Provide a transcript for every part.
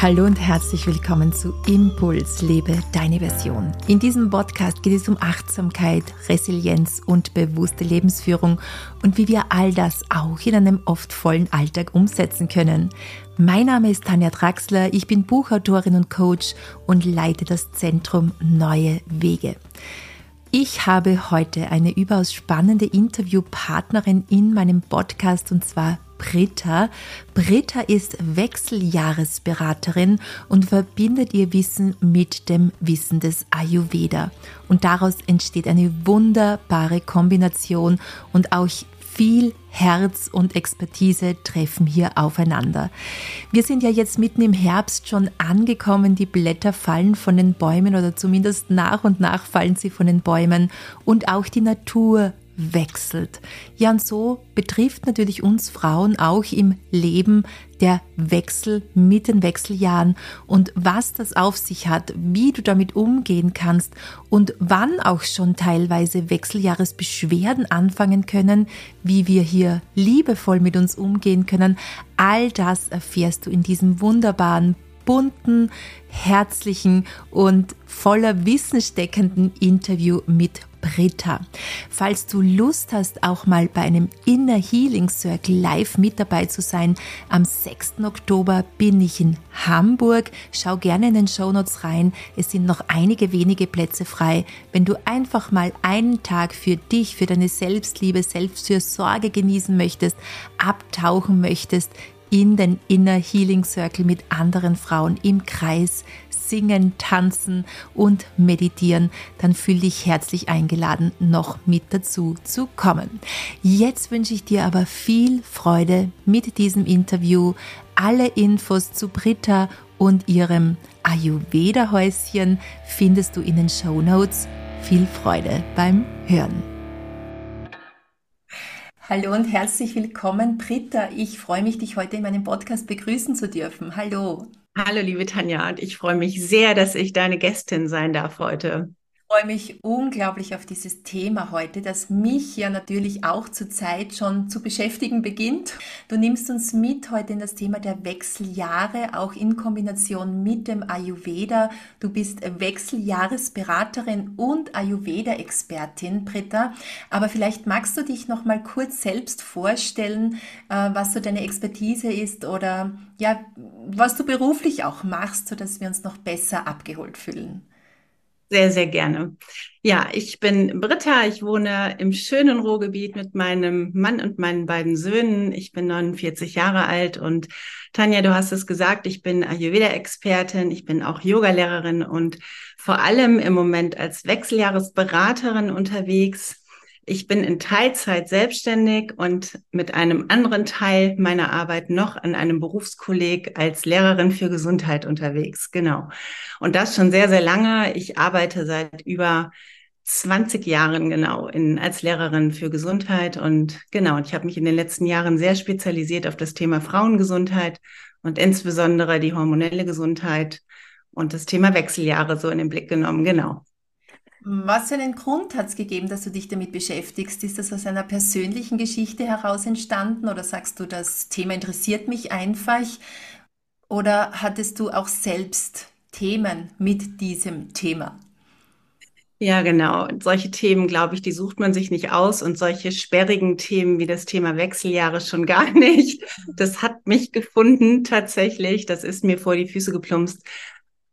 Hallo und herzlich willkommen zu Impuls, lebe deine Version. In diesem Podcast geht es um Achtsamkeit, Resilienz und bewusste Lebensführung und wie wir all das auch in einem oft vollen Alltag umsetzen können. Mein Name ist Tanja Draxler, ich bin Buchautorin und Coach und leite das Zentrum Neue Wege. Ich habe heute eine überaus spannende Interviewpartnerin in meinem Podcast und zwar Britta. Britta ist Wechseljahresberaterin und verbindet ihr Wissen mit dem Wissen des Ayurveda. Und daraus entsteht eine wunderbare Kombination und auch viel Herz und Expertise treffen hier aufeinander. Wir sind ja jetzt mitten im Herbst schon angekommen, die Blätter fallen von den Bäumen oder zumindest nach und nach fallen sie von den Bäumen und auch die Natur wechselt. Ja, und so betrifft natürlich uns Frauen auch im Leben der Wechsel mit den Wechseljahren und was das auf sich hat, wie du damit umgehen kannst und wann auch schon teilweise Wechseljahresbeschwerden anfangen können, wie wir hier liebevoll mit uns umgehen können. All das erfährst du in diesem wunderbaren bunten, herzlichen und voller Wissen steckenden Interview mit Britta. Falls du Lust hast, auch mal bei einem Inner Healing Circle live mit dabei zu sein, am 6. Oktober bin ich in Hamburg. Schau gerne in den Show Notes rein. Es sind noch einige wenige Plätze frei. Wenn du einfach mal einen Tag für dich, für deine Selbstliebe, Selbstfürsorge genießen möchtest, abtauchen möchtest, in den Inner Healing Circle mit anderen Frauen im Kreis singen, tanzen und meditieren, dann fühl dich herzlich eingeladen, noch mit dazu zu kommen. Jetzt wünsche ich dir aber viel Freude mit diesem Interview. Alle Infos zu Britta und ihrem Ayurveda-Häuschen findest du in den Show Notes. Viel Freude beim Hören. Hallo und herzlich willkommen, Britta. Ich freue mich, dich heute in meinem Podcast begrüßen zu dürfen. Hallo. Hallo, liebe Tanja, und ich freue mich sehr, dass ich deine Gästin sein darf heute freue mich unglaublich auf dieses Thema heute, das mich ja natürlich auch zurzeit schon zu beschäftigen beginnt. Du nimmst uns mit heute in das Thema der Wechseljahre, auch in Kombination mit dem Ayurveda. Du bist Wechseljahresberaterin und Ayurveda-Expertin, Britta. Aber vielleicht magst du dich noch mal kurz selbst vorstellen, äh, was so deine Expertise ist oder ja, was du beruflich auch machst, so dass wir uns noch besser abgeholt fühlen. Sehr, sehr gerne. Ja, ich bin Britta. Ich wohne im schönen Ruhrgebiet mit meinem Mann und meinen beiden Söhnen. Ich bin 49 Jahre alt und Tanja, du hast es gesagt, ich bin Ayurveda-Expertin. Ich bin auch Yogalehrerin und vor allem im Moment als Wechseljahresberaterin unterwegs. Ich bin in Teilzeit selbstständig und mit einem anderen Teil meiner Arbeit noch an einem Berufskolleg als Lehrerin für Gesundheit unterwegs. Genau. Und das schon sehr, sehr lange. Ich arbeite seit über 20 Jahren genau in, als Lehrerin für Gesundheit und genau, und ich habe mich in den letzten Jahren sehr spezialisiert auf das Thema Frauengesundheit und insbesondere die hormonelle Gesundheit und das Thema Wechseljahre so in den Blick genommen, genau. Was für einen Grund hat es gegeben, dass du dich damit beschäftigst? Ist das aus einer persönlichen Geschichte heraus entstanden oder sagst du, das Thema interessiert mich einfach? Oder hattest du auch selbst Themen mit diesem Thema? Ja, genau. Solche Themen, glaube ich, die sucht man sich nicht aus und solche sperrigen Themen wie das Thema Wechseljahre schon gar nicht. Das hat mich gefunden tatsächlich. Das ist mir vor die Füße geplumpst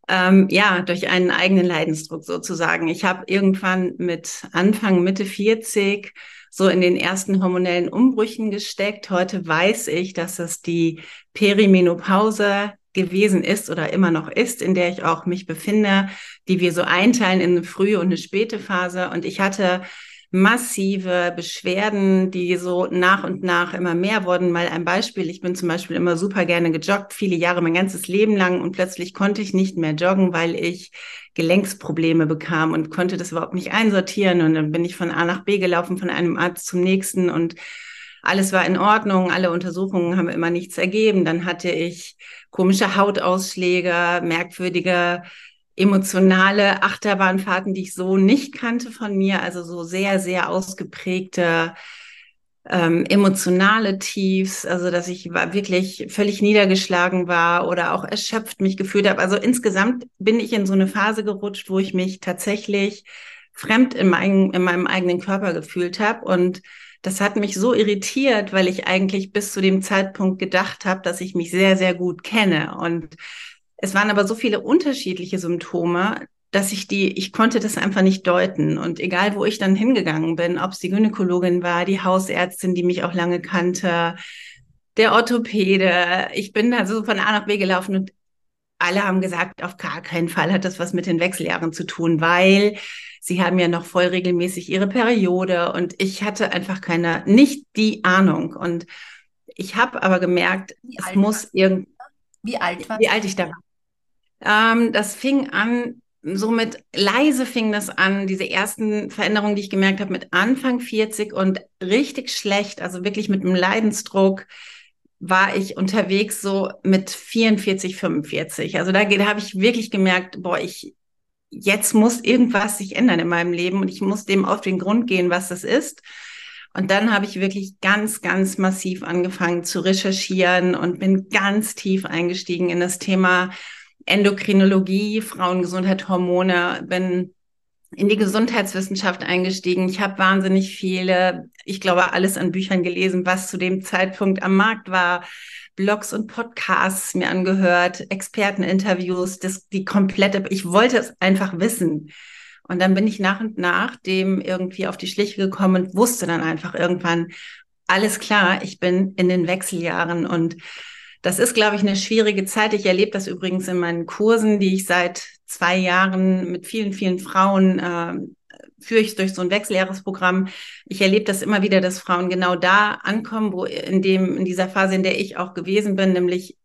ähm, ja, durch einen eigenen Leidensdruck sozusagen. Ich habe irgendwann mit Anfang, Mitte 40 so in den ersten hormonellen Umbrüchen gesteckt. Heute weiß ich, dass es die Perimenopause gewesen ist oder immer noch ist, in der ich auch mich befinde, die wir so einteilen in eine frühe und eine späte Phase. Und ich hatte massive Beschwerden, die so nach und nach immer mehr wurden. Mal ein Beispiel. Ich bin zum Beispiel immer super gerne gejoggt, viele Jahre, mein ganzes Leben lang und plötzlich konnte ich nicht mehr joggen, weil ich Gelenksprobleme bekam und konnte das überhaupt nicht einsortieren. Und dann bin ich von A nach B gelaufen, von einem Arzt zum nächsten und alles war in Ordnung, alle Untersuchungen haben immer nichts ergeben. Dann hatte ich komische Hautausschläge, merkwürdige emotionale Achterbahnfahrten, die ich so nicht kannte von mir, also so sehr, sehr ausgeprägte ähm, emotionale Tiefs, also dass ich wirklich völlig niedergeschlagen war oder auch erschöpft mich gefühlt habe. Also insgesamt bin ich in so eine Phase gerutscht, wo ich mich tatsächlich fremd in, mein, in meinem eigenen Körper gefühlt habe und das hat mich so irritiert, weil ich eigentlich bis zu dem Zeitpunkt gedacht habe, dass ich mich sehr, sehr gut kenne. Und es waren aber so viele unterschiedliche Symptome, dass ich die, ich konnte das einfach nicht deuten. Und egal, wo ich dann hingegangen bin, ob es die Gynäkologin war, die Hausärztin, die mich auch lange kannte, der Orthopäde, ich bin da so von A nach B gelaufen und alle haben gesagt, auf gar keinen Fall hat das was mit den Wechseljahren zu tun, weil sie haben ja noch voll regelmäßig ihre Periode und ich hatte einfach keine, nicht die Ahnung. Und ich habe aber gemerkt, es muss irgendwie. Wie alt war Wie alt ich da war. Ähm, das fing an somit leise fing das an, diese ersten Veränderungen, die ich gemerkt habe, mit Anfang 40 und richtig schlecht, also wirklich mit einem Leidensdruck, war ich unterwegs so mit 44, 45. Also da, da habe ich wirklich gemerkt, boah, ich, jetzt muss irgendwas sich ändern in meinem Leben und ich muss dem auf den Grund gehen, was das ist. Und dann habe ich wirklich ganz, ganz massiv angefangen zu recherchieren und bin ganz tief eingestiegen in das Thema Endokrinologie, Frauengesundheit, Hormone, bin in die Gesundheitswissenschaft eingestiegen. Ich habe wahnsinnig viele, ich glaube, alles an Büchern gelesen, was zu dem Zeitpunkt am Markt war. Blogs und Podcasts mir angehört, Experteninterviews, das, die komplette, ich wollte es einfach wissen. Und dann bin ich nach und nach dem irgendwie auf die Schliche gekommen und wusste dann einfach irgendwann, alles klar, ich bin in den Wechseljahren und das ist, glaube ich, eine schwierige Zeit. Ich erlebe das übrigens in meinen Kursen, die ich seit zwei Jahren mit vielen, vielen Frauen äh, führe ich durch so ein Wechseljahresprogramm. Ich erlebe das immer wieder, dass Frauen genau da ankommen, wo in dem, in dieser Phase, in der ich auch gewesen bin, nämlich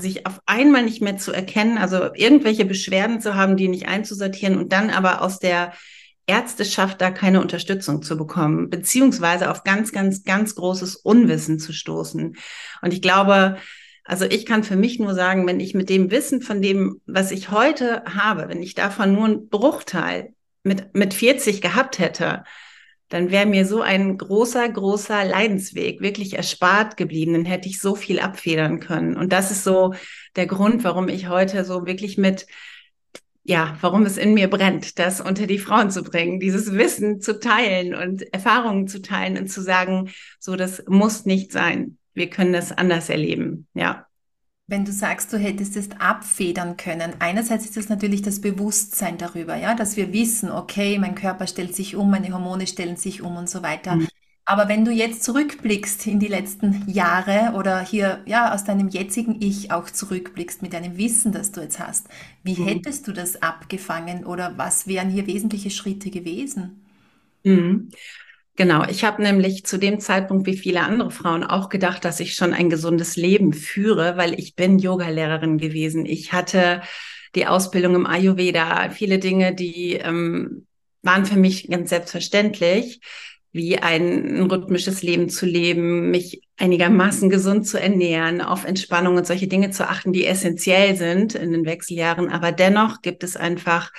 sich auf einmal nicht mehr zu erkennen, also irgendwelche Beschwerden zu haben, die nicht einzusortieren und dann aber aus der Ärzteschaft da keine Unterstützung zu bekommen, beziehungsweise auf ganz, ganz, ganz großes Unwissen zu stoßen. Und ich glaube, also ich kann für mich nur sagen, wenn ich mit dem Wissen von dem, was ich heute habe, wenn ich davon nur einen Bruchteil mit, mit 40 gehabt hätte, dann wäre mir so ein großer, großer Leidensweg wirklich erspart geblieben. Dann hätte ich so viel abfedern können. Und das ist so der Grund, warum ich heute so wirklich mit, ja, warum es in mir brennt, das unter die Frauen zu bringen, dieses Wissen zu teilen und Erfahrungen zu teilen und zu sagen, so, das muss nicht sein wir können das anders erleben, ja. Wenn du sagst, du hättest es abfedern können, einerseits ist das natürlich das Bewusstsein darüber, ja, dass wir wissen, okay, mein Körper stellt sich um, meine Hormone stellen sich um und so weiter. Mhm. Aber wenn du jetzt zurückblickst in die letzten Jahre oder hier ja aus deinem jetzigen Ich auch zurückblickst mit deinem Wissen, das du jetzt hast, wie mhm. hättest du das abgefangen oder was wären hier wesentliche Schritte gewesen? Mhm. Genau, ich habe nämlich zu dem Zeitpunkt wie viele andere Frauen auch gedacht, dass ich schon ein gesundes Leben führe, weil ich bin Yogalehrerin gewesen. Ich hatte die Ausbildung im Ayurveda, viele Dinge, die ähm, waren für mich ganz selbstverständlich, wie ein, ein rhythmisches Leben zu leben, mich einigermaßen gesund zu ernähren, auf Entspannung und solche Dinge zu achten, die essentiell sind in den Wechseljahren. Aber dennoch gibt es einfach,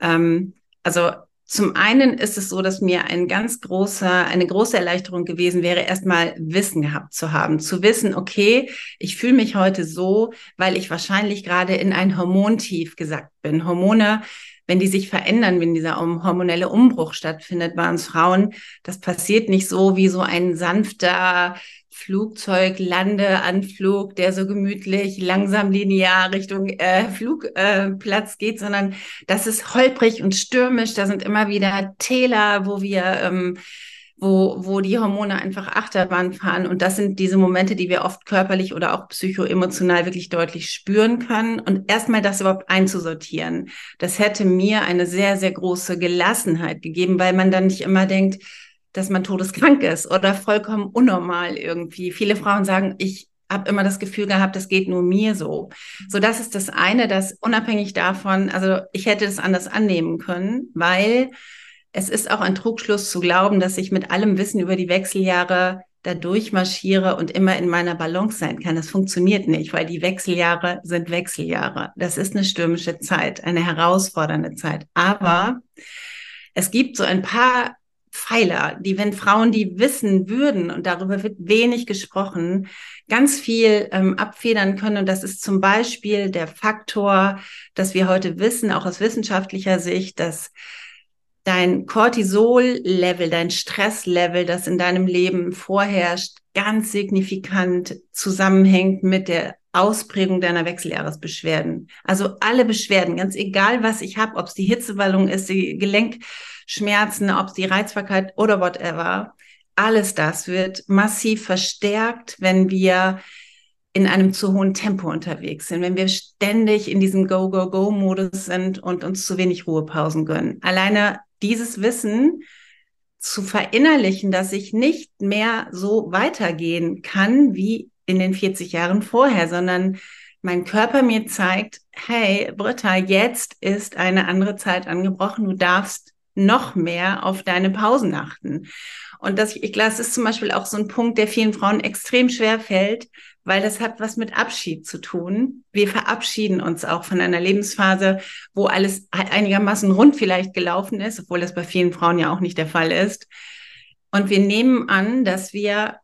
ähm, also zum einen ist es so, dass mir ein ganz großer, eine große Erleichterung gewesen wäre, erstmal Wissen gehabt zu haben. Zu wissen, okay, ich fühle mich heute so, weil ich wahrscheinlich gerade in ein Hormontief gesagt bin. Hormone, wenn die sich verändern, wenn dieser hormonelle Umbruch stattfindet bei uns Frauen, das passiert nicht so wie so ein sanfter, Flugzeug, Landeanflug, der so gemütlich langsam linear Richtung äh, Flugplatz äh, geht, sondern das ist holprig und stürmisch. Da sind immer wieder Täler, wo wir ähm, wo, wo die Hormone einfach Achterbahn fahren. Und das sind diese Momente, die wir oft körperlich oder auch psychoemotional wirklich deutlich spüren können. Und erstmal das überhaupt einzusortieren, das hätte mir eine sehr, sehr große Gelassenheit gegeben, weil man dann nicht immer denkt, dass man todeskrank ist oder vollkommen unnormal irgendwie. Viele Frauen sagen, ich habe immer das Gefühl gehabt, das geht nur mir so. So, das ist das eine, dass unabhängig davon, also ich hätte das anders annehmen können, weil es ist auch ein Trugschluss zu glauben, dass ich mit allem Wissen über die Wechseljahre da durchmarschiere und immer in meiner Balance sein kann. Das funktioniert nicht, weil die Wechseljahre sind Wechseljahre. Das ist eine stürmische Zeit, eine herausfordernde Zeit. Aber es gibt so ein paar Pfeiler, die, wenn Frauen die wissen würden, und darüber wird wenig gesprochen, ganz viel ähm, abfedern können. Und das ist zum Beispiel der Faktor, dass wir heute wissen, auch aus wissenschaftlicher Sicht, dass dein Cortisol-Level, dein Stress-Level, das in deinem Leben vorherrscht, ganz signifikant zusammenhängt mit der Ausprägung deiner Wechseljahresbeschwerden. Also alle Beschwerden, ganz egal was ich habe, ob es die Hitzewallung ist, die Gelenkschmerzen, ob es die Reizbarkeit oder whatever, alles das wird massiv verstärkt, wenn wir in einem zu hohen Tempo unterwegs sind, wenn wir ständig in diesem Go-Go-Go-Modus sind und uns zu wenig Ruhepausen gönnen. Alleine dieses Wissen zu verinnerlichen, dass ich nicht mehr so weitergehen kann wie in den 40 Jahren vorher, sondern mein Körper mir zeigt, hey, Britta, jetzt ist eine andere Zeit angebrochen, du darfst noch mehr auf deine Pausen achten. Und das, ich glaube, das ist zum Beispiel auch so ein Punkt, der vielen Frauen extrem schwer fällt, weil das hat was mit Abschied zu tun. Wir verabschieden uns auch von einer Lebensphase, wo alles einigermaßen rund vielleicht gelaufen ist, obwohl das bei vielen Frauen ja auch nicht der Fall ist. Und wir nehmen an, dass wir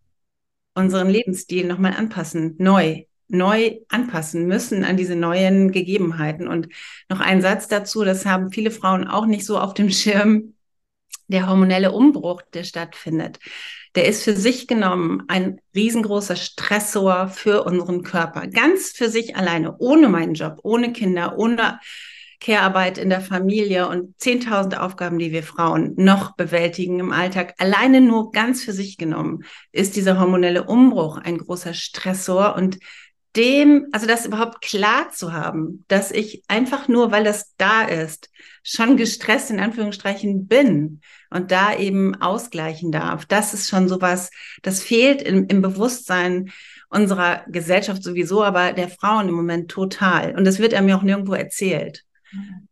unseren Lebensstil nochmal anpassen, neu, neu anpassen müssen an diese neuen Gegebenheiten. Und noch ein Satz dazu, das haben viele Frauen auch nicht so auf dem Schirm, der hormonelle Umbruch, der stattfindet. Der ist für sich genommen ein riesengroßer Stressor für unseren Körper. Ganz für sich alleine, ohne meinen Job, ohne Kinder, ohne Care-Arbeit in der Familie und zehntausende Aufgaben, die wir Frauen noch bewältigen im Alltag, alleine nur ganz für sich genommen, ist dieser hormonelle Umbruch ein großer Stressor und dem, also das überhaupt klar zu haben, dass ich einfach nur, weil das da ist, schon gestresst in Anführungsstrichen bin und da eben ausgleichen darf. Das ist schon sowas, das fehlt im, im Bewusstsein unserer Gesellschaft sowieso, aber der Frauen im Moment total. Und das wird er mir auch nirgendwo erzählt.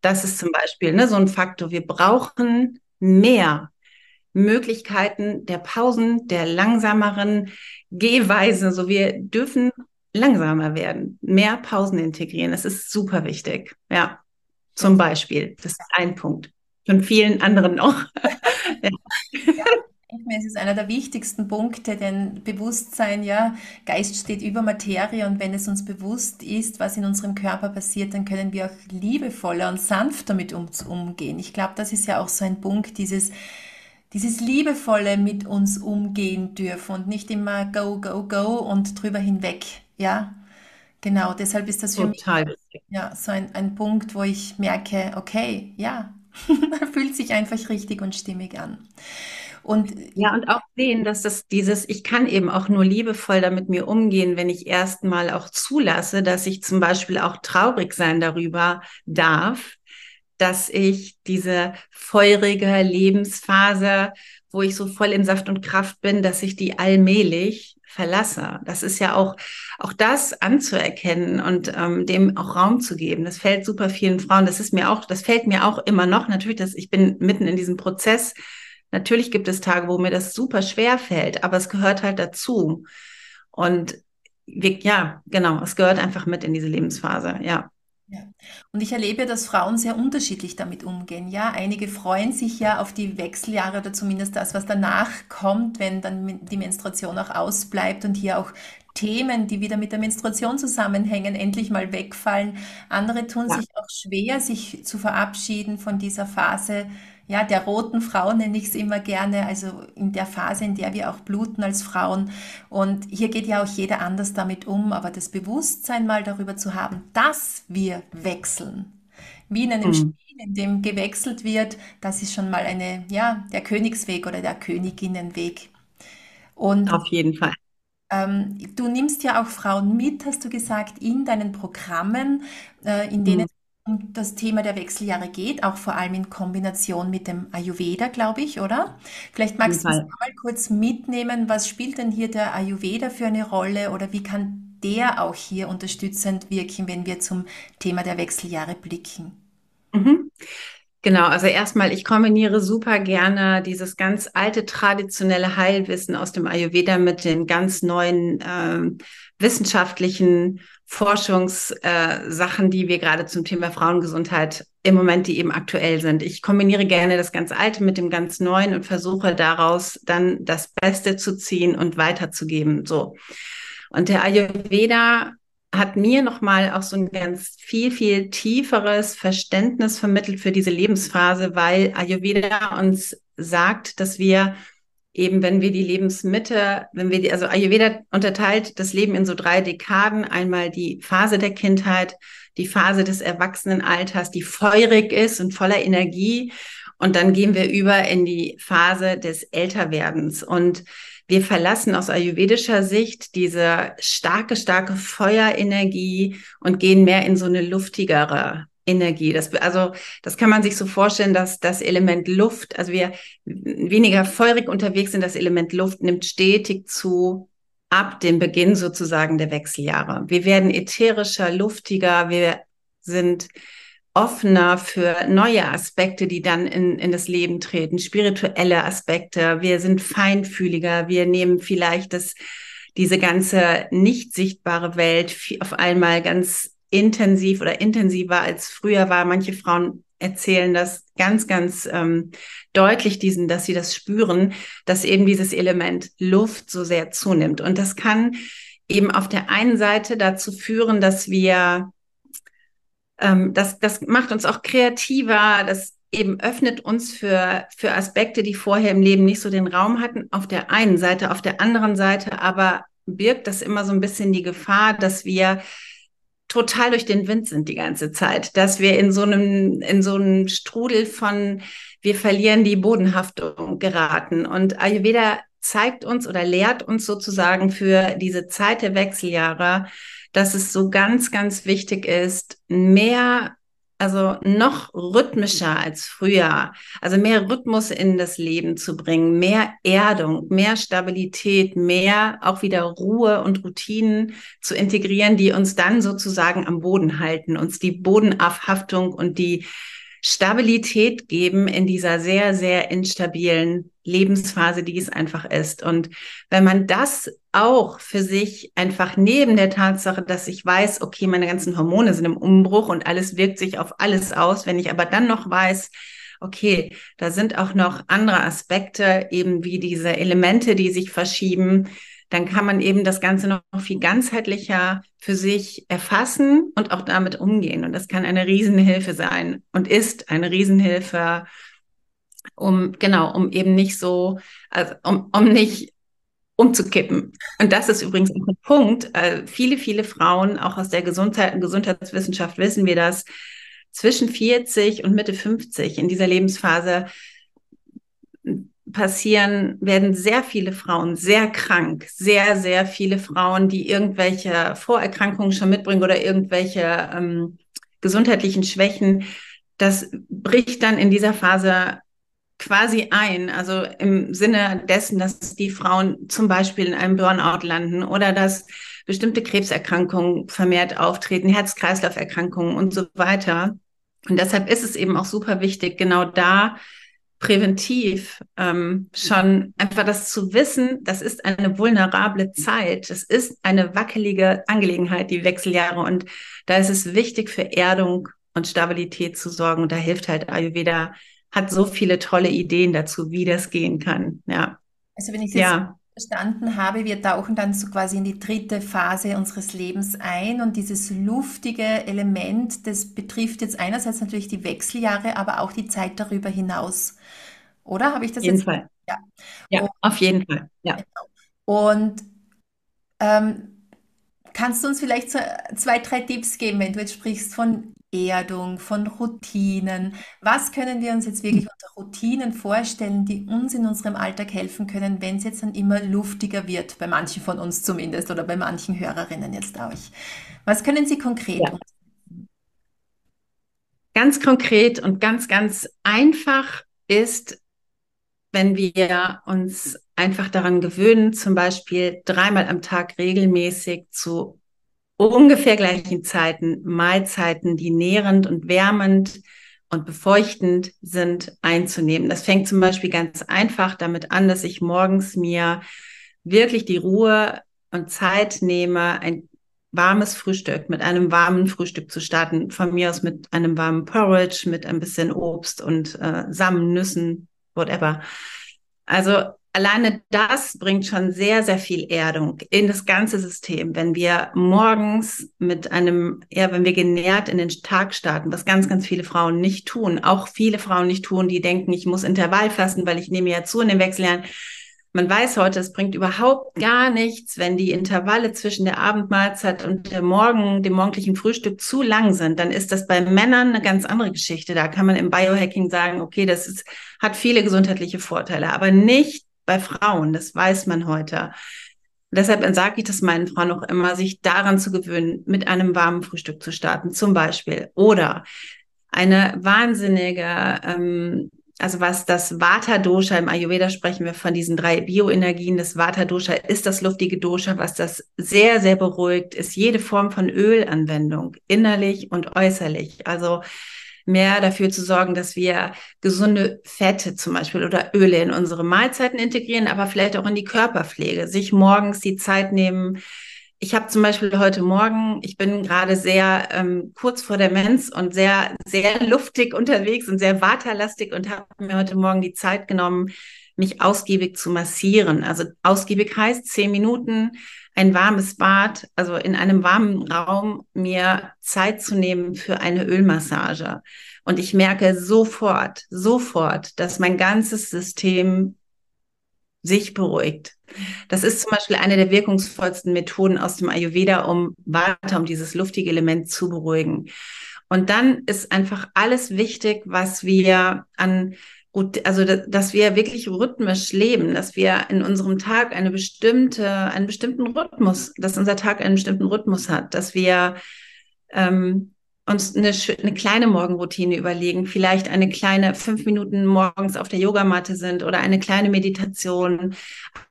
Das ist zum Beispiel ne, so ein Faktor. Wir brauchen mehr Möglichkeiten der Pausen, der langsameren Gehweise. So wir dürfen langsamer werden, mehr Pausen integrieren. Das ist super wichtig. Ja, zum Beispiel. Das ist ein Punkt. Von vielen anderen noch. ja. Es ist einer der wichtigsten Punkte, denn Bewusstsein, ja, Geist steht über Materie und wenn es uns bewusst ist, was in unserem Körper passiert, dann können wir auch liebevoller und sanfter mit uns umgehen. Ich glaube, das ist ja auch so ein Punkt, dieses, dieses liebevolle mit uns umgehen dürfen und nicht immer go, go, go und drüber hinweg, ja. Genau, deshalb ist das für Total. mich ja, so ein, ein Punkt, wo ich merke, okay, ja, fühlt sich einfach richtig und stimmig an. Und ja, und auch sehen, dass das dieses, ich kann eben auch nur liebevoll damit mir umgehen, wenn ich erstmal auch zulasse, dass ich zum Beispiel auch traurig sein darüber darf, dass ich diese feurige Lebensphase, wo ich so voll in Saft und Kraft bin, dass ich die allmählich verlasse. Das ist ja auch, auch das anzuerkennen und ähm, dem auch Raum zu geben. Das fällt super vielen Frauen. Das ist mir auch, das fällt mir auch immer noch. Natürlich, dass ich bin mitten in diesem Prozess Natürlich gibt es Tage, wo mir das super schwer fällt, aber es gehört halt dazu. Und wir, ja, genau, es gehört einfach mit in diese Lebensphase, ja. Ja. Und ich erlebe, dass Frauen sehr unterschiedlich damit umgehen. Ja, einige freuen sich ja auf die Wechseljahre oder zumindest das, was danach kommt, wenn dann die Menstruation auch ausbleibt und hier auch Themen, die wieder mit der Menstruation zusammenhängen, endlich mal wegfallen. Andere tun ja. sich auch schwer, sich zu verabschieden von dieser Phase ja, der roten Frau nenne ich es immer gerne, also in der Phase, in der wir auch bluten als Frauen. Und hier geht ja auch jeder anders damit um, aber das Bewusstsein mal darüber zu haben, dass wir wechseln, wie in einem mhm. Spiel, in dem gewechselt wird, das ist schon mal eine, ja, der Königsweg oder der Königinnenweg. Und Auf jeden Fall. Ähm, du nimmst ja auch Frauen mit, hast du gesagt, in deinen Programmen, äh, in denen mhm um das Thema der Wechseljahre geht, auch vor allem in Kombination mit dem Ayurveda, glaube ich, oder? Vielleicht magst du uns mal kurz mitnehmen, was spielt denn hier der Ayurveda für eine Rolle oder wie kann der auch hier unterstützend wirken, wenn wir zum Thema der Wechseljahre blicken? Mhm. Genau, also erstmal, ich kombiniere super gerne dieses ganz alte traditionelle Heilwissen aus dem Ayurveda mit den ganz neuen äh, wissenschaftlichen Forschungssachen, äh, die wir gerade zum Thema Frauengesundheit im Moment, die eben aktuell sind. Ich kombiniere gerne das ganz Alte mit dem ganz Neuen und versuche daraus dann das Beste zu ziehen und weiterzugeben. So. Und der Ayurveda hat mir nochmal auch so ein ganz viel, viel tieferes Verständnis vermittelt für diese Lebensphase, weil Ayurveda uns sagt, dass wir eben, wenn wir die Lebensmitte, wenn wir die, also Ayurveda unterteilt das Leben in so drei Dekaden. Einmal die Phase der Kindheit, die Phase des Erwachsenenalters, die feurig ist und voller Energie. Und dann gehen wir über in die Phase des Älterwerdens. Und wir verlassen aus ayurvedischer Sicht diese starke, starke Feuerenergie und gehen mehr in so eine luftigere Energie. Das, also, das kann man sich so vorstellen, dass das Element Luft, also wir weniger feurig unterwegs sind, das Element Luft nimmt stetig zu ab dem Beginn sozusagen der Wechseljahre. Wir werden ätherischer, luftiger, wir sind offener für neue Aspekte, die dann in, in das Leben treten, spirituelle Aspekte. Wir sind feinfühliger. Wir nehmen vielleicht das, diese ganze nicht sichtbare Welt auf einmal ganz intensiv oder intensiver als früher war. Manche Frauen erzählen das ganz, ganz ähm, deutlich, diesen, dass sie das spüren, dass eben dieses Element Luft so sehr zunimmt. Und das kann eben auf der einen Seite dazu führen, dass wir ähm, das, das macht uns auch kreativer, das eben öffnet uns für, für Aspekte, die vorher im Leben nicht so den Raum hatten, auf der einen Seite, auf der anderen Seite aber birgt das immer so ein bisschen die Gefahr, dass wir total durch den Wind sind die ganze Zeit, dass wir in so einem, in so einem Strudel von, wir verlieren die Bodenhaftung geraten. Und Ayurveda zeigt uns oder lehrt uns sozusagen für diese Zeit der Wechseljahre, dass es so ganz, ganz wichtig ist, mehr, also noch rhythmischer als früher, also mehr Rhythmus in das Leben zu bringen, mehr Erdung, mehr Stabilität, mehr auch wieder Ruhe und Routinen zu integrieren, die uns dann sozusagen am Boden halten, uns die Bodenhaftung und die Stabilität geben in dieser sehr, sehr instabilen Lebensphase, die es einfach ist. Und wenn man das auch für sich einfach neben der Tatsache, dass ich weiß, okay, meine ganzen Hormone sind im Umbruch und alles wirkt sich auf alles aus, wenn ich aber dann noch weiß, okay, da sind auch noch andere Aspekte, eben wie diese Elemente, die sich verschieben, dann kann man eben das Ganze noch viel ganzheitlicher für sich erfassen und auch damit umgehen. Und das kann eine Riesenhilfe sein und ist eine Riesenhilfe, um, genau, um eben nicht so, also um, um nicht umzukippen. Und das ist übrigens ein Punkt. Äh, viele, viele Frauen, auch aus der Gesundheit, Gesundheitswissenschaft wissen wir das, zwischen 40 und Mitte 50 in dieser Lebensphase passieren, werden sehr viele Frauen sehr krank, sehr, sehr viele Frauen, die irgendwelche Vorerkrankungen schon mitbringen oder irgendwelche ähm, gesundheitlichen Schwächen. Das bricht dann in dieser Phase quasi ein, also im Sinne dessen, dass die Frauen zum Beispiel in einem Burnout landen oder dass bestimmte Krebserkrankungen vermehrt auftreten, Herz-Kreislauf-Erkrankungen und so weiter. Und deshalb ist es eben auch super wichtig, genau da präventiv ähm, schon einfach das zu wissen, das ist eine vulnerable Zeit, das ist eine wackelige Angelegenheit, die Wechseljahre. Und da ist es wichtig, für Erdung und Stabilität zu sorgen. Und da hilft halt Ayurveda, hat so viele tolle Ideen dazu, wie das gehen kann. Ja. Also wenn ich jetzt ja verstanden habe, wir tauchen dann so quasi in die dritte Phase unseres Lebens ein und dieses luftige Element, das betrifft jetzt einerseits natürlich die Wechseljahre, aber auch die Zeit darüber hinaus. Oder habe ich das auf jeden jetzt? Fall. Ja, ja und, auf jeden Fall. Ja. Genau. Und ähm, kannst du uns vielleicht so zwei, drei Tipps geben, wenn du jetzt sprichst von Erdung, von Routinen. Was können wir uns jetzt wirklich unter Routinen vorstellen, die uns in unserem Alltag helfen können, wenn es jetzt dann immer luftiger wird, bei manchen von uns zumindest oder bei manchen Hörerinnen jetzt auch? Was können Sie konkret ja. Ganz konkret und ganz, ganz einfach ist, wenn wir uns einfach daran gewöhnen, zum Beispiel dreimal am Tag regelmäßig zu ungefähr gleichen Zeiten Mahlzeiten, die nährend und wärmend und befeuchtend sind, einzunehmen. Das fängt zum Beispiel ganz einfach damit an, dass ich morgens mir wirklich die Ruhe und Zeit nehme, ein warmes Frühstück, mit einem warmen Frühstück zu starten. Von mir aus mit einem warmen Porridge, mit ein bisschen Obst und äh, Samen, Nüssen, whatever. Also alleine das bringt schon sehr, sehr viel Erdung in das ganze System. Wenn wir morgens mit einem, ja, wenn wir genährt in den Tag starten, was ganz, ganz viele Frauen nicht tun, auch viele Frauen nicht tun, die denken, ich muss Intervall fassen, weil ich nehme ja zu in den Wechseljahren. Man weiß heute, es bringt überhaupt gar nichts, wenn die Intervalle zwischen der Abendmahlzeit und der Morgen, dem morgendlichen Frühstück zu lang sind. Dann ist das bei Männern eine ganz andere Geschichte. Da kann man im Biohacking sagen, okay, das ist, hat viele gesundheitliche Vorteile, aber nicht bei Frauen, das weiß man heute. Deshalb sage ich das meinen Frauen auch immer, sich daran zu gewöhnen, mit einem warmen Frühstück zu starten, zum Beispiel. Oder eine wahnsinnige, ähm, also was das Vata-Dosha, im Ayurveda sprechen wir von diesen drei Bioenergien. Das Vata-Dosha ist das luftige Dosha, was das sehr, sehr beruhigt, ist jede Form von Ölanwendung, innerlich und äußerlich. Also mehr dafür zu sorgen, dass wir gesunde Fette zum Beispiel oder Öle in unsere Mahlzeiten integrieren, aber vielleicht auch in die Körperpflege, sich morgens die Zeit nehmen. Ich habe zum Beispiel heute Morgen, ich bin gerade sehr ähm, kurz vor der Mens und sehr, sehr luftig unterwegs und sehr waterlastig und habe mir heute Morgen die Zeit genommen, mich ausgiebig zu massieren. Also ausgiebig heißt zehn Minuten, ein warmes Bad, also in einem warmen Raum mir Zeit zu nehmen für eine Ölmassage. Und ich merke sofort, sofort, dass mein ganzes System sich beruhigt. Das ist zum Beispiel eine der wirkungsvollsten Methoden aus dem Ayurveda, um Vata, um dieses luftige Element zu beruhigen. Und dann ist einfach alles wichtig, was wir an also dass wir wirklich rhythmisch leben, dass wir in unserem Tag eine bestimmte, einen bestimmten Rhythmus, dass unser Tag einen bestimmten Rhythmus hat, dass wir ähm, uns eine, eine kleine Morgenroutine überlegen, vielleicht eine kleine fünf Minuten morgens auf der Yogamatte sind oder eine kleine Meditation,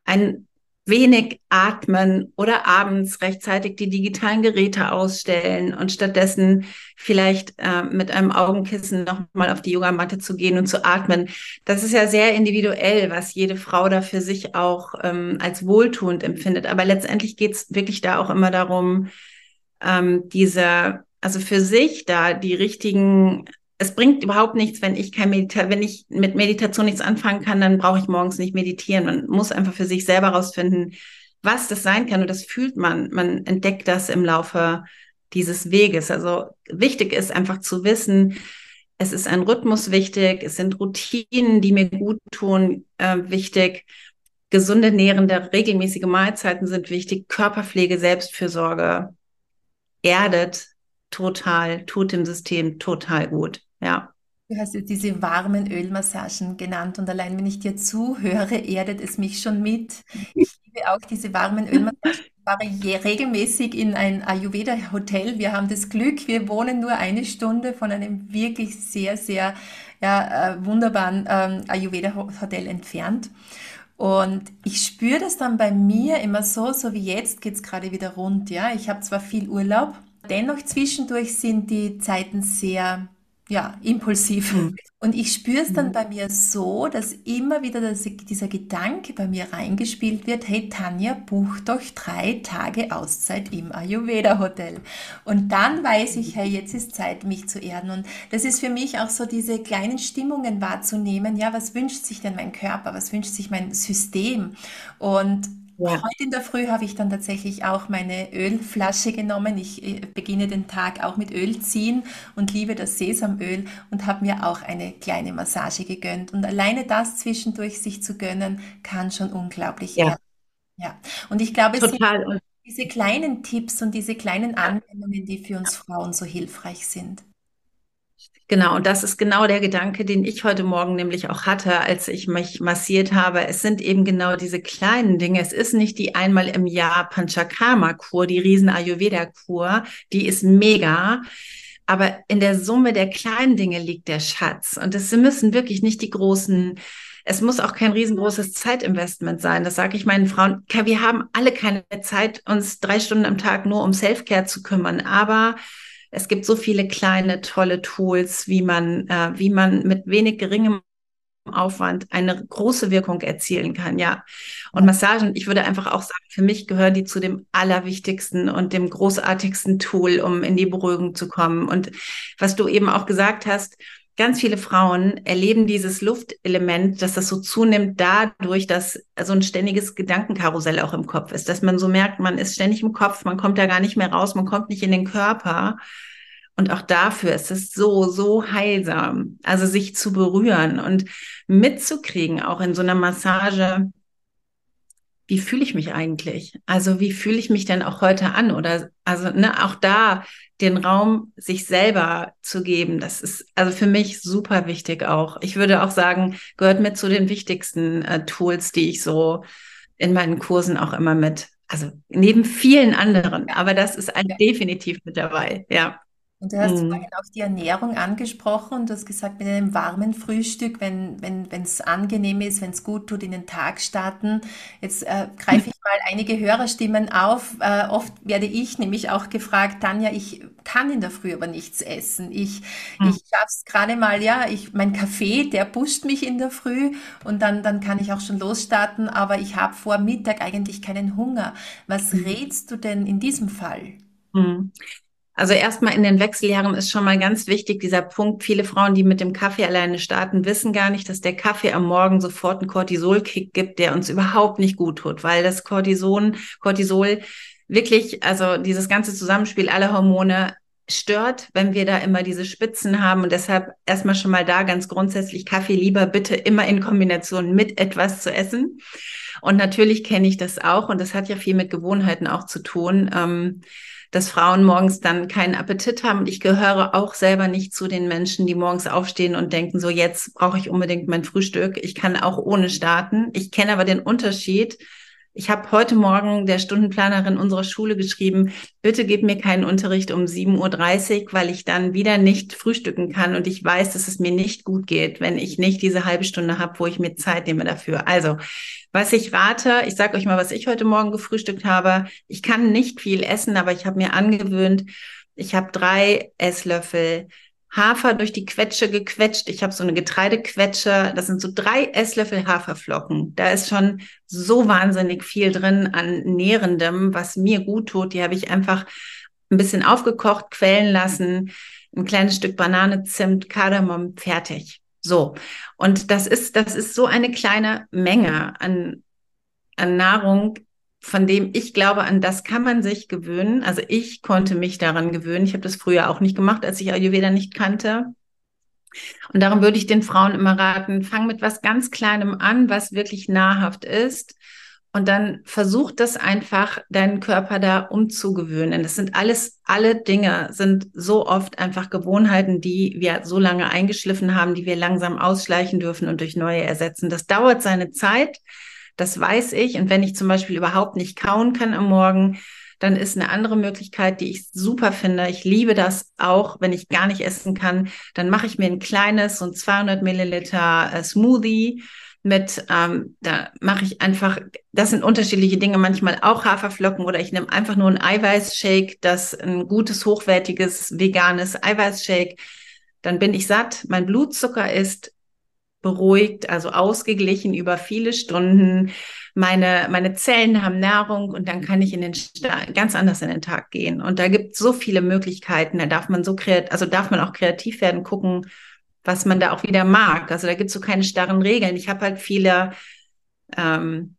ein wenig atmen oder abends rechtzeitig die digitalen Geräte ausstellen und stattdessen vielleicht äh, mit einem Augenkissen nochmal auf die Yogamatte zu gehen und zu atmen. Das ist ja sehr individuell, was jede Frau da für sich auch ähm, als wohltuend empfindet. Aber letztendlich geht es wirklich da auch immer darum, ähm, diese, also für sich da die richtigen es bringt überhaupt nichts, wenn ich kein Medita wenn ich mit Meditation nichts anfangen kann, dann brauche ich morgens nicht meditieren. Man muss einfach für sich selber rausfinden, was das sein kann. Und das fühlt man. Man entdeckt das im Laufe dieses Weges. Also wichtig ist einfach zu wissen, es ist ein Rhythmus wichtig, es sind Routinen, die mir gut tun, äh, wichtig. Gesunde, nährende, regelmäßige Mahlzeiten sind wichtig. Körperpflege, Selbstfürsorge erdet total, tut dem System total gut. Ja. Du hast jetzt diese warmen Ölmassagen genannt und allein wenn ich dir zuhöre, erdet es mich schon mit. Ich liebe auch diese warmen Ölmassagen. Ich fahre regelmäßig in ein Ayurveda-Hotel. Wir haben das Glück, wir wohnen nur eine Stunde von einem wirklich sehr, sehr ja, äh, wunderbaren ähm, Ayurveda-Hotel entfernt. Und ich spüre das dann bei mir immer so, so wie jetzt geht es gerade wieder rund. Ja, ich habe zwar viel Urlaub, dennoch zwischendurch sind die Zeiten sehr ja, impulsiv. Mhm. Und ich spüre es dann mhm. bei mir so, dass immer wieder das, dieser Gedanke bei mir reingespielt wird, hey Tanja, buch doch drei Tage Auszeit im Ayurveda Hotel. Und dann weiß ich, hey, jetzt ist Zeit, mich zu erden. Und das ist für mich auch so diese kleinen Stimmungen wahrzunehmen. Ja, was wünscht sich denn mein Körper? Was wünscht sich mein System? Und ja. Heute in der Früh habe ich dann tatsächlich auch meine Ölflasche genommen. Ich äh, beginne den Tag auch mit Öl ziehen und liebe das Sesamöl und habe mir auch eine kleine Massage gegönnt. Und alleine das zwischendurch sich zu gönnen, kann schon unglaublich ja. werden. Ja, und ich glaube, es Total. sind diese kleinen Tipps und diese kleinen Anwendungen, die für uns Frauen so hilfreich sind. Genau, und das ist genau der Gedanke, den ich heute Morgen nämlich auch hatte, als ich mich massiert habe. Es sind eben genau diese kleinen Dinge. Es ist nicht die einmal im Jahr Panchakarma-Kur, die riesen Ayurveda-Kur, die ist mega. Aber in der Summe der kleinen Dinge liegt der Schatz. Und es müssen wirklich nicht die großen, es muss auch kein riesengroßes Zeitinvestment sein. Das sage ich meinen Frauen. Wir haben alle keine Zeit, uns drei Stunden am Tag nur um Selfcare zu kümmern. Aber Es gibt so viele kleine, tolle Tools, wie man, äh, wie man mit wenig geringem Aufwand eine große Wirkung erzielen kann, ja. Und Massagen, ich würde einfach auch sagen, für mich gehören die zu dem allerwichtigsten und dem großartigsten Tool, um in die Beruhigung zu kommen. Und was du eben auch gesagt hast, ganz viele Frauen erleben dieses Luftelement, dass das so zunimmt dadurch, dass so ein ständiges Gedankenkarussell auch im Kopf ist, dass man so merkt, man ist ständig im Kopf, man kommt da gar nicht mehr raus, man kommt nicht in den Körper. Und auch dafür ist es so, so heilsam, also sich zu berühren und mitzukriegen, auch in so einer Massage, wie fühle ich mich eigentlich? Also wie fühle ich mich denn auch heute an? Oder also ne, auch da den Raum sich selber zu geben, das ist also für mich super wichtig auch. Ich würde auch sagen, gehört mit zu den wichtigsten äh, Tools, die ich so in meinen Kursen auch immer mit, also neben vielen anderen, aber das ist ein, definitiv mit dabei, ja. Und du hast mhm. vorhin auch die Ernährung angesprochen und du hast gesagt, mit einem warmen Frühstück, wenn wenn wenn, es angenehm ist, wenn es gut tut, in den Tag starten. Jetzt äh, greife ich mal einige Hörerstimmen auf. Äh, oft werde ich nämlich auch gefragt, Tanja, ich kann in der Früh aber nichts essen. Ich, mhm. ich schaffe es gerade mal, ja, ich, mein Kaffee, der pusht mich in der Früh und dann, dann kann ich auch schon losstarten, aber ich habe vor Mittag eigentlich keinen Hunger. Was mhm. rätst du denn in diesem Fall? Mhm. Also erstmal in den Wechseljahren ist schon mal ganz wichtig dieser Punkt. Viele Frauen, die mit dem Kaffee alleine starten, wissen gar nicht, dass der Kaffee am Morgen sofort einen Cortisolkick gibt, der uns überhaupt nicht gut tut, weil das Cortison, Cortisol wirklich, also dieses ganze Zusammenspiel aller Hormone stört, wenn wir da immer diese Spitzen haben. Und deshalb erstmal schon mal da ganz grundsätzlich Kaffee lieber bitte immer in Kombination mit etwas zu essen. Und natürlich kenne ich das auch und das hat ja viel mit Gewohnheiten auch zu tun. Ähm, dass Frauen morgens dann keinen Appetit haben. Und ich gehöre auch selber nicht zu den Menschen, die morgens aufstehen und denken, so jetzt brauche ich unbedingt mein Frühstück. Ich kann auch ohne starten. Ich kenne aber den Unterschied ich habe heute Morgen der Stundenplanerin unserer Schule geschrieben, bitte gib mir keinen Unterricht um 7.30 Uhr, weil ich dann wieder nicht frühstücken kann und ich weiß, dass es mir nicht gut geht, wenn ich nicht diese halbe Stunde habe, wo ich mir Zeit nehme dafür. Also, was ich rate, ich sage euch mal, was ich heute Morgen gefrühstückt habe. Ich kann nicht viel essen, aber ich habe mir angewöhnt, ich habe drei Esslöffel Hafer durch die Quetsche gequetscht. Ich habe so eine Getreidequetsche. Das sind so drei Esslöffel Haferflocken. Da ist schon so wahnsinnig viel drin an Nährendem, was mir gut tut. Die habe ich einfach ein bisschen aufgekocht, quellen lassen. Ein kleines Stück Banane, Zimt, Kardamom, fertig. So. Und das ist, das ist so eine kleine Menge an, an Nahrung, von dem ich glaube, an das kann man sich gewöhnen. Also ich konnte mich daran gewöhnen. Ich habe das früher auch nicht gemacht, als ich Ayurveda nicht kannte. Und darum würde ich den Frauen immer raten, fang mit was ganz Kleinem an, was wirklich nahrhaft ist. Und dann versuch das einfach, deinen Körper da umzugewöhnen. Das sind alles, alle Dinge sind so oft einfach Gewohnheiten, die wir so lange eingeschliffen haben, die wir langsam ausschleichen dürfen und durch neue ersetzen. Das dauert seine Zeit. Das weiß ich. Und wenn ich zum Beispiel überhaupt nicht kauen kann am Morgen, dann ist eine andere Möglichkeit, die ich super finde. Ich liebe das auch, wenn ich gar nicht essen kann. Dann mache ich mir ein kleines, so ein 200 Milliliter äh, Smoothie mit, ähm, da mache ich einfach, das sind unterschiedliche Dinge, manchmal auch Haferflocken oder ich nehme einfach nur ein Eiweißshake, das ein gutes, hochwertiges, veganes Eiweißshake. Dann bin ich satt, mein Blutzucker ist beruhigt, also ausgeglichen über viele Stunden. Meine, meine Zellen haben Nahrung und dann kann ich in den ganz anders in den Tag gehen. Und da gibt es so viele Möglichkeiten. Da darf man so kreativ, also darf man auch kreativ werden, gucken, was man da auch wieder mag. Also da gibt es so keine starren Regeln. Ich habe halt viele ähm,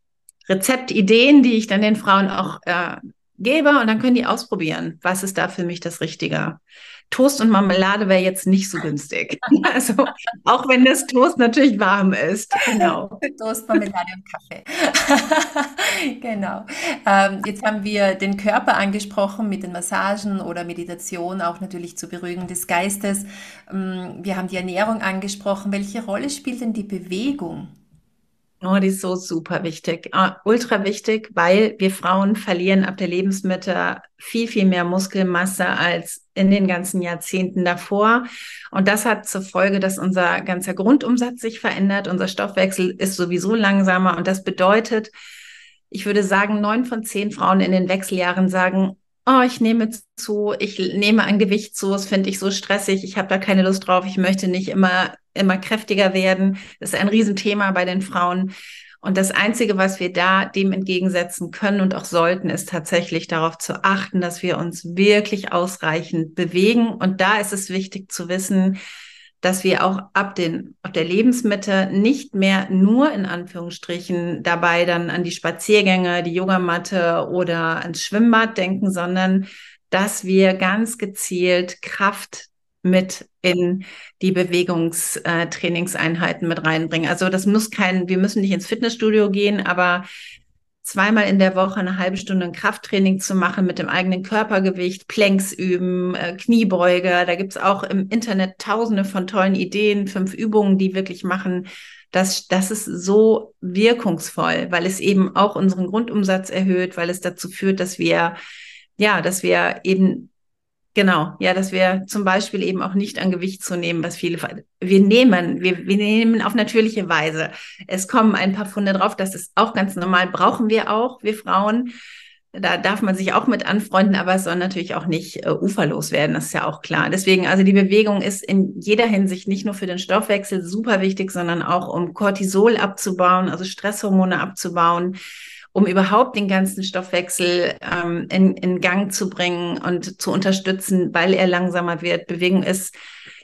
Rezeptideen, die ich dann den Frauen auch äh, gebe und dann können die ausprobieren, was ist da für mich das Richtige. Toast und Marmelade wäre jetzt nicht so günstig. Also auch wenn das Toast natürlich warm ist. Genau. Toast, Marmelade und Kaffee. genau. Ähm, jetzt haben wir den Körper angesprochen mit den Massagen oder Meditation, auch natürlich zur Beruhigung des Geistes. Ähm, wir haben die Ernährung angesprochen. Welche Rolle spielt denn die Bewegung? Oh, die ist so super wichtig. Uh, ultra wichtig, weil wir Frauen verlieren ab der Lebensmitte viel, viel mehr Muskelmasse als in den ganzen Jahrzehnten davor. Und das hat zur Folge, dass unser ganzer Grundumsatz sich verändert. Unser Stoffwechsel ist sowieso langsamer. Und das bedeutet, ich würde sagen, neun von zehn Frauen in den Wechseljahren sagen, oh, ich nehme zu, ich nehme an Gewicht zu, das finde ich so stressig, ich habe da keine Lust drauf, ich möchte nicht immer, immer kräftiger werden. Das ist ein Riesenthema bei den Frauen. Und das Einzige, was wir da dem entgegensetzen können und auch sollten, ist tatsächlich darauf zu achten, dass wir uns wirklich ausreichend bewegen. Und da ist es wichtig zu wissen, dass wir auch ab den, ab der Lebensmitte nicht mehr nur in Anführungsstrichen dabei dann an die Spaziergänge, die Yogamatte oder ans Schwimmbad denken, sondern dass wir ganz gezielt Kraft mit in die Bewegungstrainingseinheiten mit reinbringen. Also das muss kein, wir müssen nicht ins Fitnessstudio gehen, aber zweimal in der Woche eine halbe Stunde ein Krafttraining zu machen mit dem eigenen Körpergewicht, Planks üben, äh, Kniebeuge. Da gibt's auch im Internet tausende von tollen Ideen, fünf Übungen, die wirklich machen. Das, das ist so wirkungsvoll, weil es eben auch unseren Grundumsatz erhöht, weil es dazu führt, dass wir, ja, dass wir eben Genau, ja, dass wir zum Beispiel eben auch nicht an Gewicht zu nehmen, was viele, wir nehmen, wir, wir nehmen auf natürliche Weise. Es kommen ein paar Funde drauf, das ist auch ganz normal, brauchen wir auch, wir Frauen. Da darf man sich auch mit anfreunden, aber es soll natürlich auch nicht äh, uferlos werden, das ist ja auch klar. Deswegen, also die Bewegung ist in jeder Hinsicht nicht nur für den Stoffwechsel super wichtig, sondern auch um Cortisol abzubauen, also Stresshormone abzubauen um überhaupt den ganzen Stoffwechsel ähm, in, in Gang zu bringen und zu unterstützen, weil er langsamer wird. Bewegung ist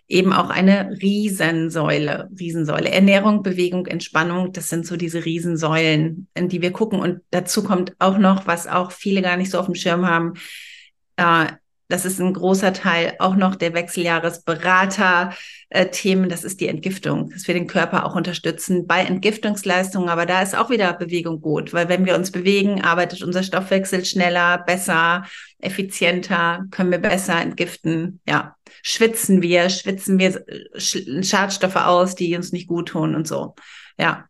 eben auch eine Riesensäule, Riesensäule. Ernährung, Bewegung, Entspannung, das sind so diese Riesensäulen, in die wir gucken. Und dazu kommt auch noch, was auch viele gar nicht so auf dem Schirm haben, äh, das ist ein großer Teil auch noch der Wechseljahresberater-Themen. Das ist die Entgiftung, dass wir den Körper auch unterstützen bei Entgiftungsleistungen. Aber da ist auch wieder Bewegung gut, weil wenn wir uns bewegen, arbeitet unser Stoffwechsel schneller, besser, effizienter, können wir besser entgiften. Ja, schwitzen wir, schwitzen wir Schadstoffe aus, die uns nicht gut tun und so. Ja,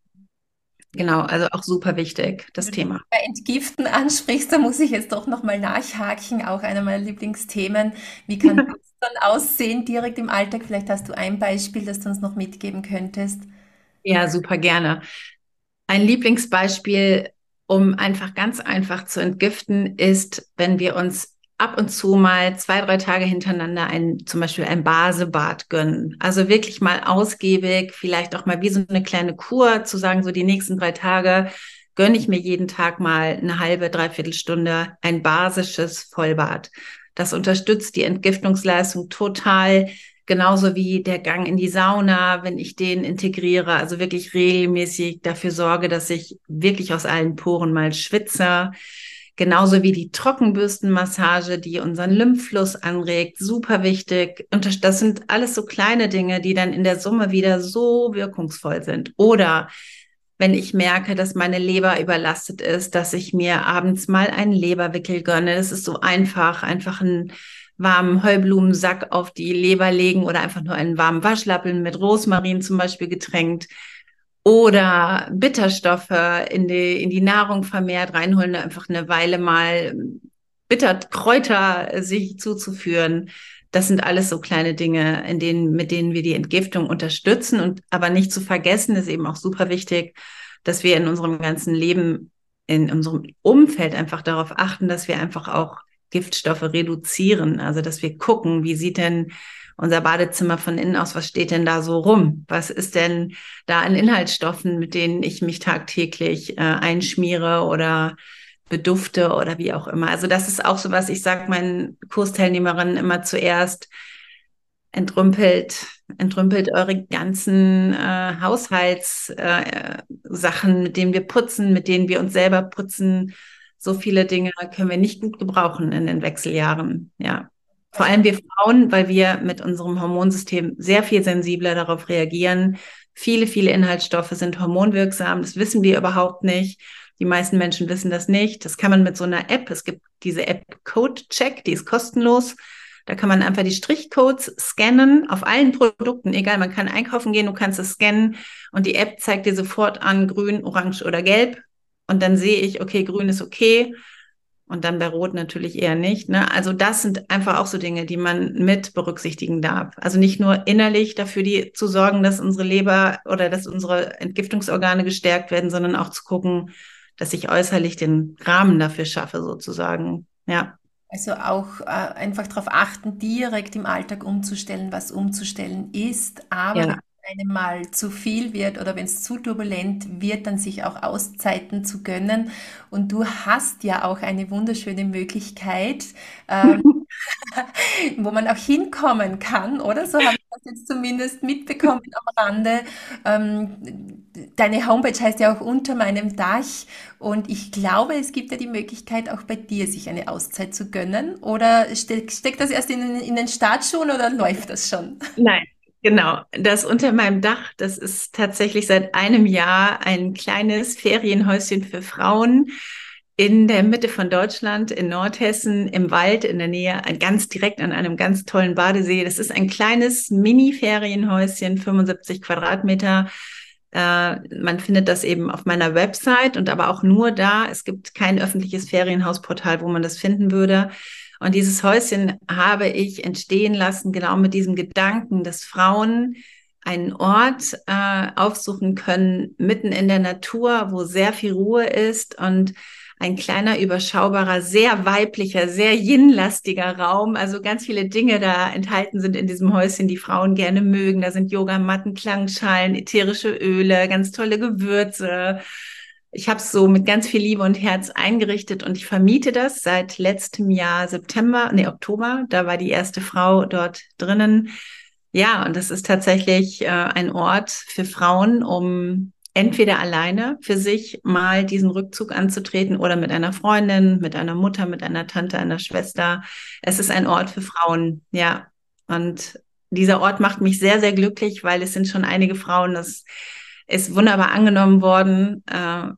Genau, also auch super wichtig, das Wenn Thema. bei Entgiften ansprichst, da muss ich jetzt doch nochmal nachhaken, auch einer meiner Lieblingsthemen. Wie kann das dann aussehen direkt im Alltag? Vielleicht hast du ein Beispiel, das du uns noch mitgeben könntest. Ja, super gerne. Ein Lieblingsbeispiel, um einfach ganz einfach zu entgiften, ist, wenn wir uns ab und zu mal zwei, drei Tage hintereinander ein, zum Beispiel ein Basebad gönnen. Also wirklich mal ausgiebig, vielleicht auch mal wie so eine kleine Kur zu sagen, so die nächsten drei Tage gönne ich mir jeden Tag mal eine halbe, dreiviertel Stunde ein basisches Vollbad. Das unterstützt die Entgiftungsleistung total, genauso wie der Gang in die Sauna, wenn ich den integriere, also wirklich regelmäßig dafür sorge, dass ich wirklich aus allen Poren mal schwitze Genauso wie die Trockenbürstenmassage, die unseren Lymphfluss anregt, super wichtig. Und das sind alles so kleine Dinge, die dann in der Summe wieder so wirkungsvoll sind. Oder wenn ich merke, dass meine Leber überlastet ist, dass ich mir abends mal einen Leberwickel gönne. Das ist so einfach, einfach einen warmen Heublumensack auf die Leber legen oder einfach nur einen warmen Waschlappen mit Rosmarin zum Beispiel getränkt oder Bitterstoffe in die, in die Nahrung vermehrt reinholen, einfach eine Weile mal Bitterkräuter sich zuzuführen. Das sind alles so kleine Dinge, in denen, mit denen wir die Entgiftung unterstützen und aber nicht zu vergessen, ist eben auch super wichtig, dass wir in unserem ganzen Leben, in unserem Umfeld einfach darauf achten, dass wir einfach auch Giftstoffe reduzieren. Also, dass wir gucken, wie sieht denn unser Badezimmer von innen aus, was steht denn da so rum? Was ist denn da an Inhaltsstoffen, mit denen ich mich tagtäglich äh, einschmiere oder bedufte oder wie auch immer. Also das ist auch so was, ich sage meinen Kursteilnehmerinnen immer zuerst, entrümpelt, entrümpelt eure ganzen äh, Haushaltssachen, äh, mit denen wir putzen, mit denen wir uns selber putzen. So viele Dinge können wir nicht gut gebrauchen in den Wechseljahren. Ja. Vor allem wir Frauen, weil wir mit unserem Hormonsystem sehr viel sensibler darauf reagieren. Viele, viele Inhaltsstoffe sind hormonwirksam. Das wissen wir überhaupt nicht. Die meisten Menschen wissen das nicht. Das kann man mit so einer App, es gibt diese App Code Check, die ist kostenlos. Da kann man einfach die Strichcodes scannen auf allen Produkten, egal, man kann einkaufen gehen, du kannst es scannen und die App zeigt dir sofort an, grün, orange oder gelb. Und dann sehe ich, okay, grün ist okay, und dann bei Rot natürlich eher nicht. Ne? Also das sind einfach auch so Dinge, die man mit berücksichtigen darf. Also nicht nur innerlich dafür die, zu sorgen, dass unsere Leber oder dass unsere Entgiftungsorgane gestärkt werden, sondern auch zu gucken, dass ich äußerlich den Rahmen dafür schaffe, sozusagen. Ja. Also auch äh, einfach darauf achten, direkt im Alltag umzustellen, was umzustellen ist, aber ja einem mal zu viel wird oder wenn es zu turbulent wird, dann sich auch Auszeiten zu gönnen. Und du hast ja auch eine wunderschöne Möglichkeit, ähm, wo man auch hinkommen kann, oder? So habe ich das jetzt zumindest mitbekommen am Rande. Ähm, deine Homepage heißt ja auch unter meinem Dach und ich glaube, es gibt ja die Möglichkeit, auch bei dir sich eine Auszeit zu gönnen. Oder ste steckt das erst in, in den Startschuhen oder läuft das schon? Nein, Genau, das unter meinem Dach, das ist tatsächlich seit einem Jahr ein kleines Ferienhäuschen für Frauen in der Mitte von Deutschland, in Nordhessen, im Wald, in der Nähe, ganz direkt an einem ganz tollen Badesee. Das ist ein kleines Mini-Ferienhäuschen, 75 Quadratmeter. Äh, man findet das eben auf meiner Website und aber auch nur da. Es gibt kein öffentliches Ferienhausportal, wo man das finden würde. Und dieses Häuschen habe ich entstehen lassen, genau mit diesem Gedanken, dass Frauen einen Ort äh, aufsuchen können, mitten in der Natur, wo sehr viel Ruhe ist und ein kleiner, überschaubarer, sehr weiblicher, sehr yin-lastiger Raum. Also ganz viele Dinge da enthalten sind in diesem Häuschen, die Frauen gerne mögen. Da sind Yogamatten, Klangschalen, ätherische Öle, ganz tolle Gewürze, ich habe es so mit ganz viel Liebe und Herz eingerichtet und ich vermiete das seit letztem Jahr September, nee, Oktober. Da war die erste Frau dort drinnen. Ja, und das ist tatsächlich äh, ein Ort für Frauen, um entweder alleine für sich mal diesen Rückzug anzutreten oder mit einer Freundin, mit einer Mutter, mit einer Tante, einer Schwester. Es ist ein Ort für Frauen, ja. Und dieser Ort macht mich sehr, sehr glücklich, weil es sind schon einige Frauen, das ist wunderbar angenommen worden, äh,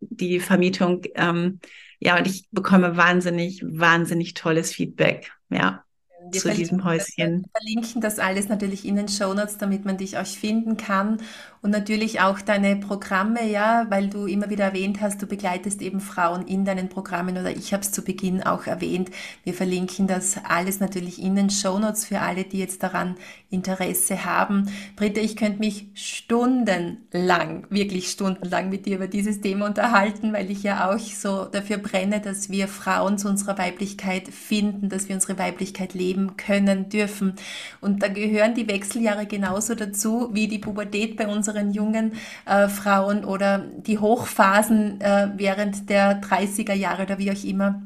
die Vermietung. Ähm, ja, und ich bekomme wahnsinnig, wahnsinnig tolles Feedback. Ja. Wir zu diesem Häuschen. Wir verlinken das alles natürlich in den Show Notes, damit man dich auch finden kann und natürlich auch deine Programme, ja, weil du immer wieder erwähnt hast, du begleitest eben Frauen in deinen Programmen oder ich habe es zu Beginn auch erwähnt. Wir verlinken das alles natürlich in den Show Notes für alle, die jetzt daran Interesse haben. Britta, ich könnte mich stundenlang, wirklich stundenlang mit dir über dieses Thema unterhalten, weil ich ja auch so dafür brenne, dass wir Frauen zu unserer Weiblichkeit finden, dass wir unsere Weiblichkeit leben können, dürfen. Und da gehören die Wechseljahre genauso dazu wie die Pubertät bei uns unseren jungen äh, Frauen oder die Hochphasen äh, während der 30er Jahre oder wie auch immer.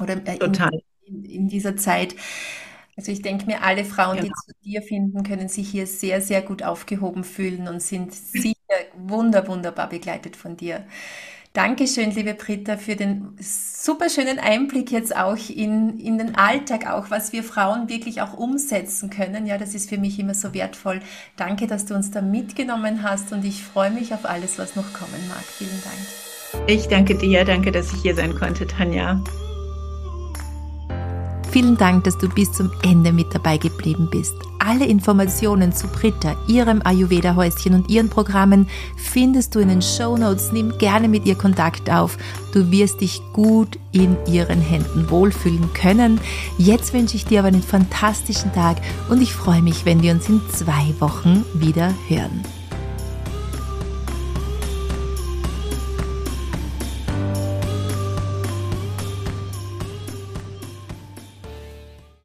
Oder äh, Total. In, in, dieser Zeit. Also ich denke mir, alle Frauen, ja. die zu dir finden, können sich hier sehr, sehr gut aufgehoben fühlen und sind sicher wunder, wunderbar begleitet von dir. Dankeschön, liebe Britta, für den super schönen Einblick jetzt auch in, in den Alltag, auch was wir Frauen wirklich auch umsetzen können. Ja, das ist für mich immer so wertvoll. Danke, dass du uns da mitgenommen hast und ich freue mich auf alles, was noch kommen mag. Vielen Dank. Ich danke dir, danke, dass ich hier sein konnte, Tanja. Vielen Dank, dass du bis zum Ende mit dabei geblieben bist. Alle Informationen zu Britta, ihrem Ayurveda-Häuschen und ihren Programmen findest du in den Show Notes. Nimm gerne mit ihr Kontakt auf. Du wirst dich gut in ihren Händen wohlfühlen können. Jetzt wünsche ich dir aber einen fantastischen Tag und ich freue mich, wenn wir uns in zwei Wochen wieder hören.